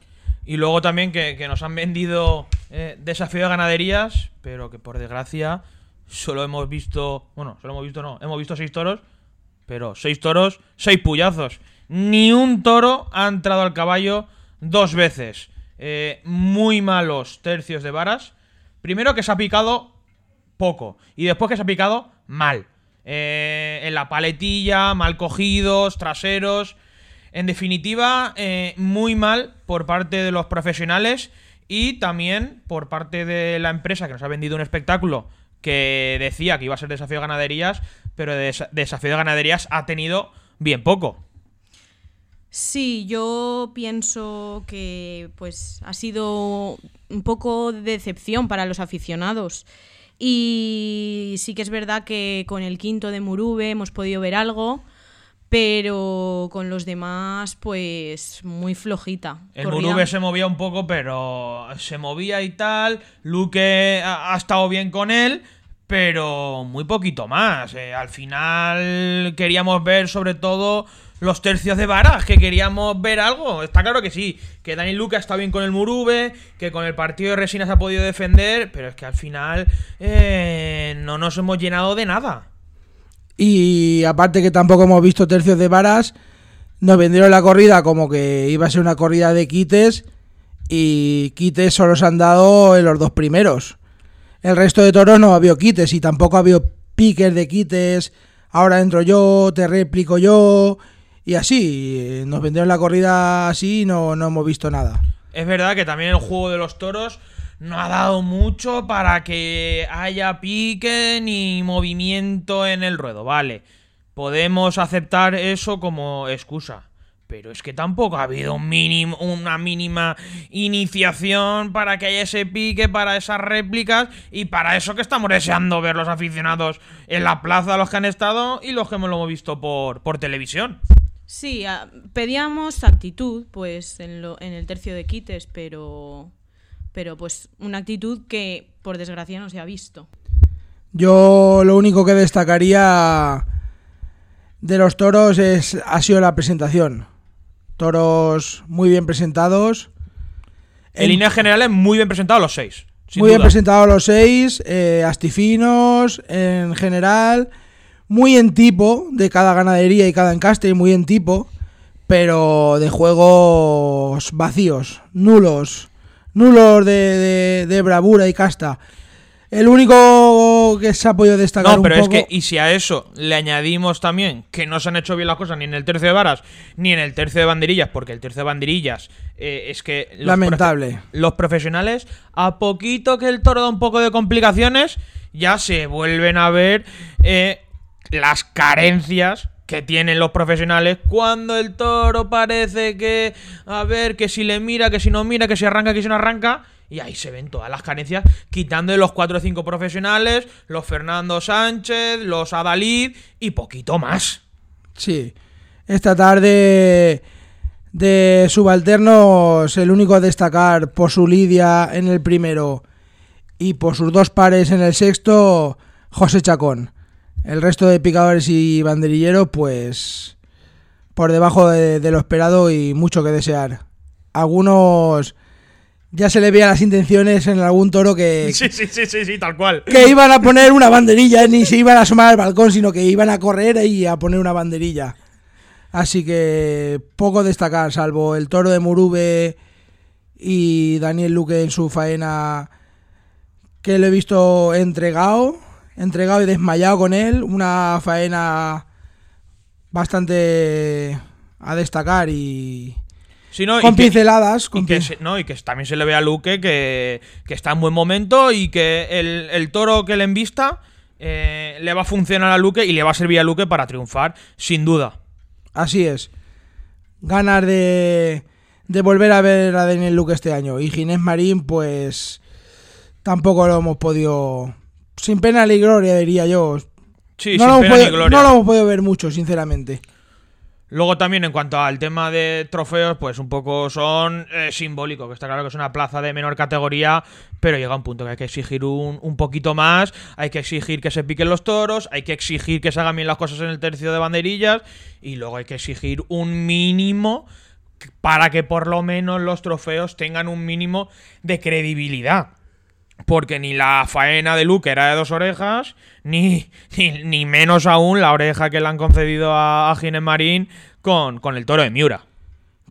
Y luego también que, nos han vendido eh, desafío de ganaderías, pero que por desgracia solo hemos visto. Bueno, solo hemos visto, no. Hemos visto seis toros, pero seis toros, seis puyazos. Ni un toro ha entrado al caballo dos veces. Eh, muy malos tercios de varas. Primero que se ha picado poco. Y después que se ha picado mal. Eh, en la paletilla, mal cogidos, traseros. En definitiva, eh, muy mal por parte de los profesionales y también por parte de la empresa que nos ha vendido un espectáculo que decía que iba a ser desafío de ganaderías, pero de desafío de ganaderías ha tenido bien poco. Sí, yo pienso que pues ha sido un poco de decepción para los aficionados. Y sí que es verdad que con el quinto de Murube hemos podido ver algo, pero con los demás, pues muy flojita. El Murube se movía un poco, pero se movía y tal. Luque ha, estado bien con él, pero muy poquito más. Eh, al final queríamos ver sobre todo los tercios de varas, que queríamos ver algo. Está claro que sí, que Daniel Luca está bien con el Murube, que con el partido de Resinas ha podido defender, pero es que al final eh, no nos hemos llenado de nada. Y aparte que tampoco hemos visto tercios de varas, nos vendieron la corrida como que iba a ser una corrida de quites y quites solo se han dado en los dos primeros. El resto de toros no ha habido quites y tampoco ha habido piques de quites. Ahora entro yo, te replico yo y así, nos vendieron la corrida así y no, no hemos visto nada. Es verdad que también el juego de los toros no ha dado mucho para que haya pique ni movimiento en el ruedo, vale. Podemos aceptar eso como excusa. Pero es que tampoco ha habido un mínimo, una mínima iniciación para que haya ese pique, para esas réplicas y para eso que estamos deseando ver los aficionados en la plaza, los que han estado y los que hemos lo visto por, por televisión. Sí, pedíamos actitud, pues, en, lo, en el tercio de quites, pero, pero pues una actitud que por desgracia no se ha visto. Yo lo único que destacaría de los toros es ha sido la presentación. Toros muy bien presentados. En, líneas generales, muy bien presentados los seis. Muy bien presentados los seis, eh, astifinos en general muy en tipo de cada ganadería y cada encaste, muy en tipo, pero de juegos vacíos, nulos, nulos de, bravura y casta. el único que se ha podido destacar. No, pero un es que, y si a eso le añadimos también que no se han hecho bien las cosas ni en el tercio de varas ni en el tercio de banderillas, porque el tercio de banderillas eh, es que. los Lamentable. profe- los profesionales, a poquito que el toro da un poco de complicaciones, ya se vuelven a ver eh, las carencias que tienen los profesionales cuando el toro parece que, a ver, que si le mira, que si no mira, que si arranca, que si no arranca. Y ahí se ven todas las carencias, quitando de los cuatro o cinco profesionales, los Fernando Sánchez, los Adalid y poquito más. Sí. Esta tarde de subalternos, el único a destacar por su lidia en el primero y por sus dos pares en el sexto, José Chacón. El resto de picadores y banderilleros, pues por debajo de, de lo esperado y mucho que desear. Algunos ya se le veían las intenciones en algún toro que, Sí, sí, sí, sí, sí, tal cual. que iban a poner una banderilla, ni se iban a asomar al balcón, sino que iban a correr y a poner una banderilla. Así que poco destacar, salvo el toro de Murube y Daniel Luque en su faena, que lo he visto entregado, entregado y desmayado con él. Una faena bastante a destacar y Sí, no, y con que- pinceladas. Y Con que, pin- se- no, y que también se le ve a Luque que, que está en buen momento y que el, el toro que le envista eh, le va a funcionar a Luque y le va a servir a Luque para triunfar, sin duda. Así es. Ganas de, de volver a ver a Daniel Luque este año. Y Ginés Marín, pues tampoco lo hemos podido. Sin pena ni gloria, diría yo. Sí, no, sin lo pena ni podido, gloria. no lo hemos podido ver mucho, sinceramente. Luego también en cuanto al tema de trofeos, pues un poco son eh, simbólicos, que está claro que es una plaza de menor categoría, pero llega un punto que hay que exigir un, un poquito más, hay que exigir que se piquen los toros, hay que exigir que se hagan bien las cosas en el tercio de banderillas y luego hay que exigir un mínimo para que por lo menos los trofeos tengan un mínimo de credibilidad. Porque ni la faena de Luke era de dos orejas, ni, ni, ni menos aún la oreja que le han concedido a, a Ginés Marín con, con el toro de Miura.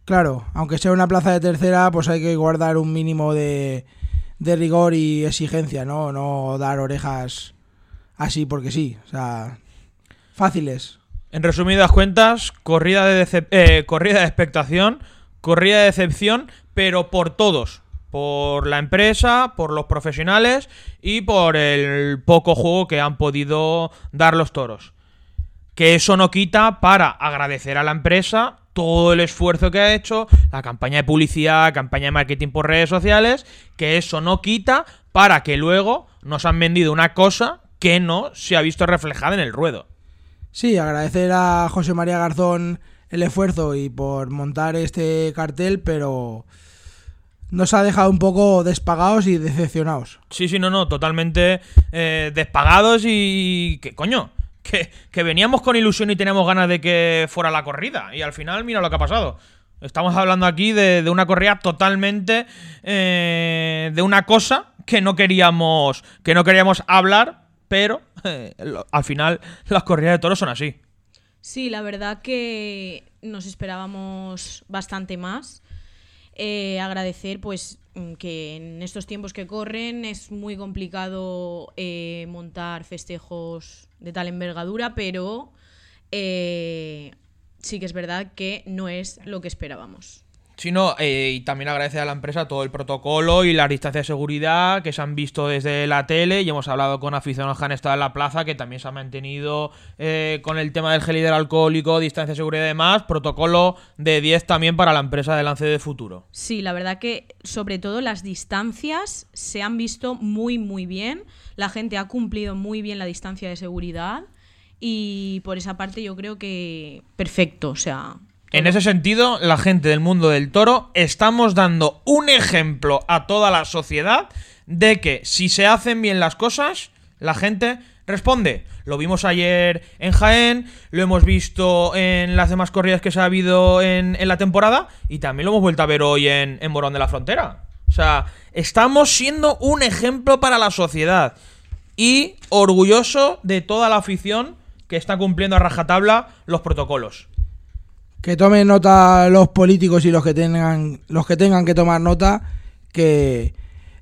Claro, aunque sea una plaza de tercera, pues hay que guardar un mínimo de, de rigor y exigencia, ¿no? No dar orejas así porque sí. O sea, fáciles. En resumidas cuentas, corrida de, decep- eh, corrida de expectación, corrida de decepción, pero por todos. Por la empresa, por los profesionales y por el poco juego que han podido dar los toros. Que eso no quita para agradecer a la empresa todo el esfuerzo que ha hecho, la campaña de publicidad, campaña de marketing por redes sociales, que eso no quita para que luego nos han vendido una cosa que no se ha visto reflejada en el ruedo. Sí, agradecer a José María Garzón el esfuerzo y por montar este cartel, pero nos ha dejado un poco despagados y decepcionados. Sí, sí, no, no, totalmente eh, despagados y... que coño? Que, que veníamos con ilusión y teníamos ganas de que fuera la corrida. Y al final, mira lo que ha pasado. Estamos hablando aquí de, de una corrida totalmente... eh, de una cosa que no queríamos... que no queríamos hablar, pero eh, lo- al final las corridas de toros son así. Sí, la verdad que nos esperábamos bastante más. Eh, agradecer pues mm, que en estos tiempos que corren es muy complicado eh, montar festejos de tal envergadura, pero eh, sí que es verdad que no es lo que esperábamos. Sí, no, eh, y también agradecer a la empresa todo el protocolo y las distancias de seguridad que se han visto desde la tele y hemos hablado con aficionados que han estado en la plaza que también se ha mantenido eh, con el tema del gel hidroalcohólico, distancia de seguridad y demás, protocolo de 10 también para la empresa de lance de futuro. Sí, la verdad que sobre todo las distancias se han visto muy muy bien. La gente ha cumplido muy bien la distancia de seguridad y por esa parte yo creo que perfecto, o sea, En ese sentido, la gente del mundo del toro estamos dando un ejemplo a toda la sociedad de que si se hacen bien las cosas, la gente responde. Lo vimos ayer en Jaén, lo hemos visto en las demás corridas que se ha habido en, la temporada y también lo hemos vuelto a ver hoy en, en Morón de la Frontera. O sea, estamos siendo un ejemplo para la sociedad y orgulloso de toda la afición que está cumpliendo a rajatabla los protocolos. Que tomen nota los políticos y los que tengan los que tengan que tomar nota que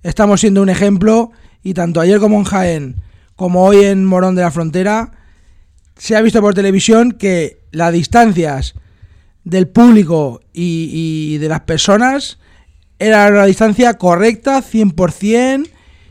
estamos siendo un ejemplo y tanto ayer como en Jaén, como hoy en Morón de la Frontera, se ha visto por televisión que las distancias del público y, de las personas era una distancia correcta, 100%.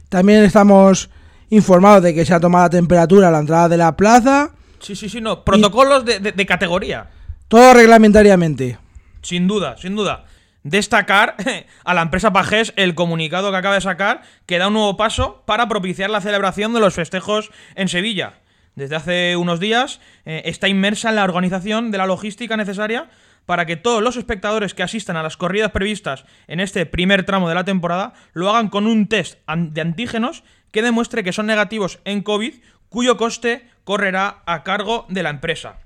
También estamos informados de que se ha tomado la temperatura a la entrada de la plaza. Sí, sí, sí, no. Protocolos de, categoría. Todo reglamentariamente. Sin duda, sin duda. Destacar a la empresa Pajés el comunicado que acaba de sacar que da un nuevo paso para propiciar la celebración de los festejos en Sevilla desde hace unos días, eh, está inmersa en la organización de la logística necesaria para que todos los espectadores que asistan a las corridas previstas en este primer tramo de la temporada lo hagan con un test de antígenos que demuestre que son negativos en COVID, cuyo coste correrá a cargo de la empresa.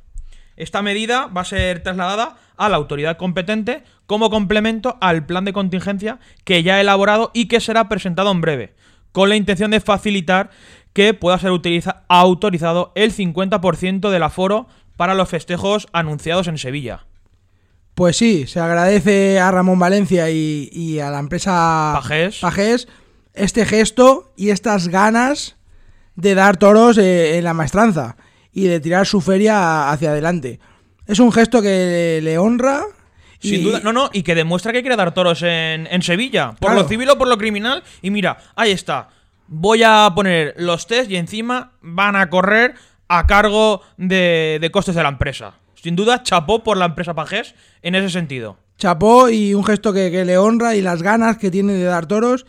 Esta medida va a ser trasladada a la autoridad competente como complemento al plan de contingencia que ya ha elaborado y que será presentado en breve, con la intención de facilitar que pueda ser autorizado el 50% del aforo para los festejos anunciados en Sevilla. Pues sí, se agradece a Ramón Valencia y, a la empresa Pajés. este gesto y estas ganas de dar toros eh, en la maestranza y de tirar su feria hacia adelante. Es un gesto que le honra. Sin duda, no, no, y que demuestra que quiere dar toros en, Sevilla, por lo civil o por lo criminal. Y mira, ahí está voy a poner los test y encima van a correr a cargo de, costes de la empresa. Sin duda, chapó por la empresa Pajés en ese sentido. Chapó y un gesto que, le honra y las ganas que tiene de dar toros.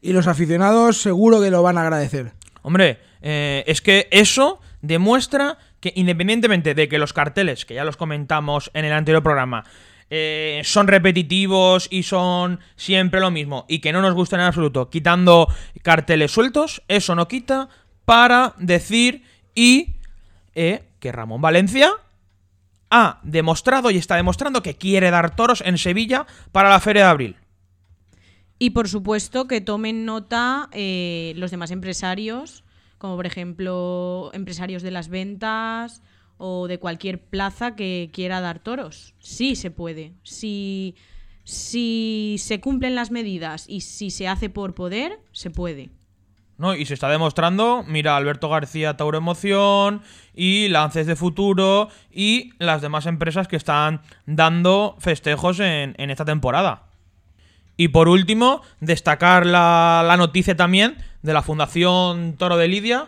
Y los aficionados seguro que lo van a agradecer. Hombre, eh, es que eso demuestra que independientemente de que los carteles, que ya los comentamos en el anterior programa, eh, son repetitivos y son siempre lo mismo y que no nos gustan en absoluto, quitando carteles sueltos, eso no quita para decir y eh, que Ramón Valencia ha demostrado y está demostrando que quiere dar toros en Sevilla para la Feria de Abril. Y por supuesto que tomen nota eh, los demás empresarios, como por ejemplo empresarios de las ventas, o de cualquier plaza que quiera dar toros. Sí se puede. Si, si se cumplen las medidas y si se hace por poder, se puede. No, y se está demostrando, mira, Alberto García Tauro Emoción y Lances de Futuro y las demás empresas que están dando festejos en, esta temporada. Y por último, destacar la, la noticia también de la Fundación Toro de Lidia,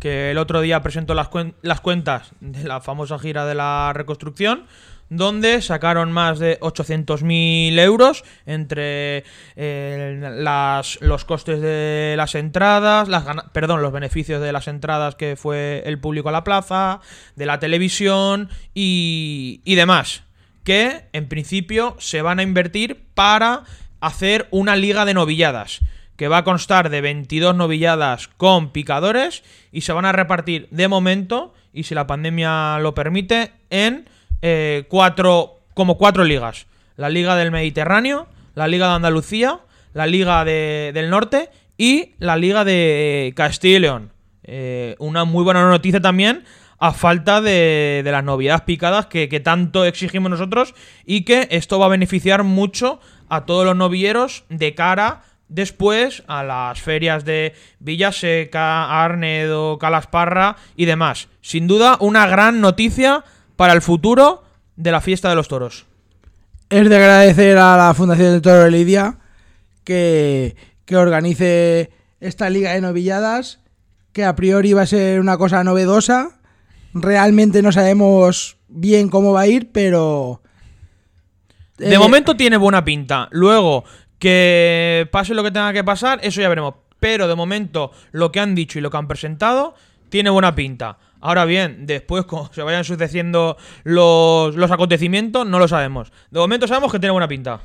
que el otro día presentó las, las cuentas de la famosa gira de la reconstrucción, donde sacaron más de 800.000 euros entre eh, las, los costes de las entradas, las, perdón, los beneficios de las entradas que fue el público a la plaza, de la televisión y, y demás, que en principio se van a invertir para hacer una liga de novilladas que va a constar de 22 novilladas con picadores y se van a repartir de momento, y si la pandemia lo permite, en eh, cuatro, como cuatro ligas. La Liga del Mediterráneo, la Liga de Andalucía, la Liga del Norte y la Liga de Castilla y León. Eh, una muy buena noticia también a falta de, las novedades picadas que, tanto exigimos nosotros y que esto va a beneficiar mucho a todos los novilleros de cara después a las ferias de Villaseca, Arnedo, Calasparra y demás. Sin duda, una gran noticia para el futuro de la fiesta de los toros. Es de agradecer a la Fundación de Toro de Lidia que, que organice esta liga de novilladas, que a priori va a ser una cosa novedosa. Realmente no sabemos bien cómo va a ir, pero... De eh, momento tiene buena pinta. Luego, que pase lo que tenga que pasar, eso ya veremos. Pero de momento, lo que han dicho y lo que han presentado tiene buena pinta. Ahora bien, después, como se vayan sucediendo los, los acontecimientos, no lo sabemos. De momento sabemos que tiene buena pinta.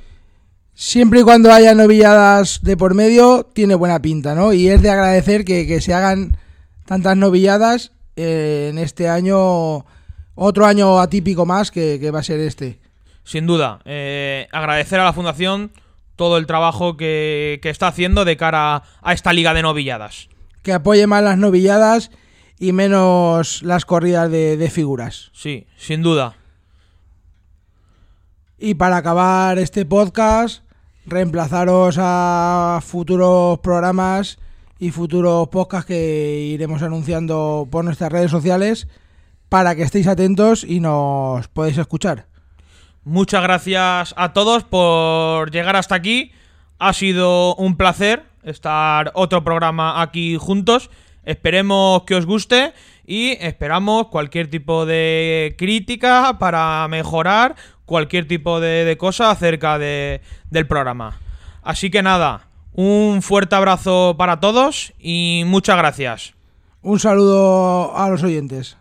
Siempre y cuando haya novilladas de por medio, tiene buena pinta, ¿no? Y es de agradecer que, se hagan tantas novilladas en este año, otro año atípico más que, va a ser este. Sin duda, eh, agradecer a la Fundación todo el trabajo que, está haciendo de cara a esta liga de novilladas. Que apoye más las novilladas y menos las corridas de, figuras. Sí, sin duda. Y para acabar este podcast, reemplazaros a futuros programas y futuros podcasts que iremos anunciando por nuestras redes sociales para que estéis atentos y nos podéis escuchar. Muchas gracias a todos por llegar hasta aquí. Ha sido un placer estar otro programa aquí juntos. Esperemos que os guste y esperamos cualquier tipo de crítica para mejorar cualquier tipo de, cosa acerca del programa. Así que nada, un fuerte abrazo para todos y muchas gracias. Un saludo a los oyentes.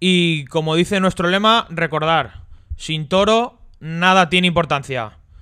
Y como dice nuestro lema, recordar, sin toro nada tiene importancia.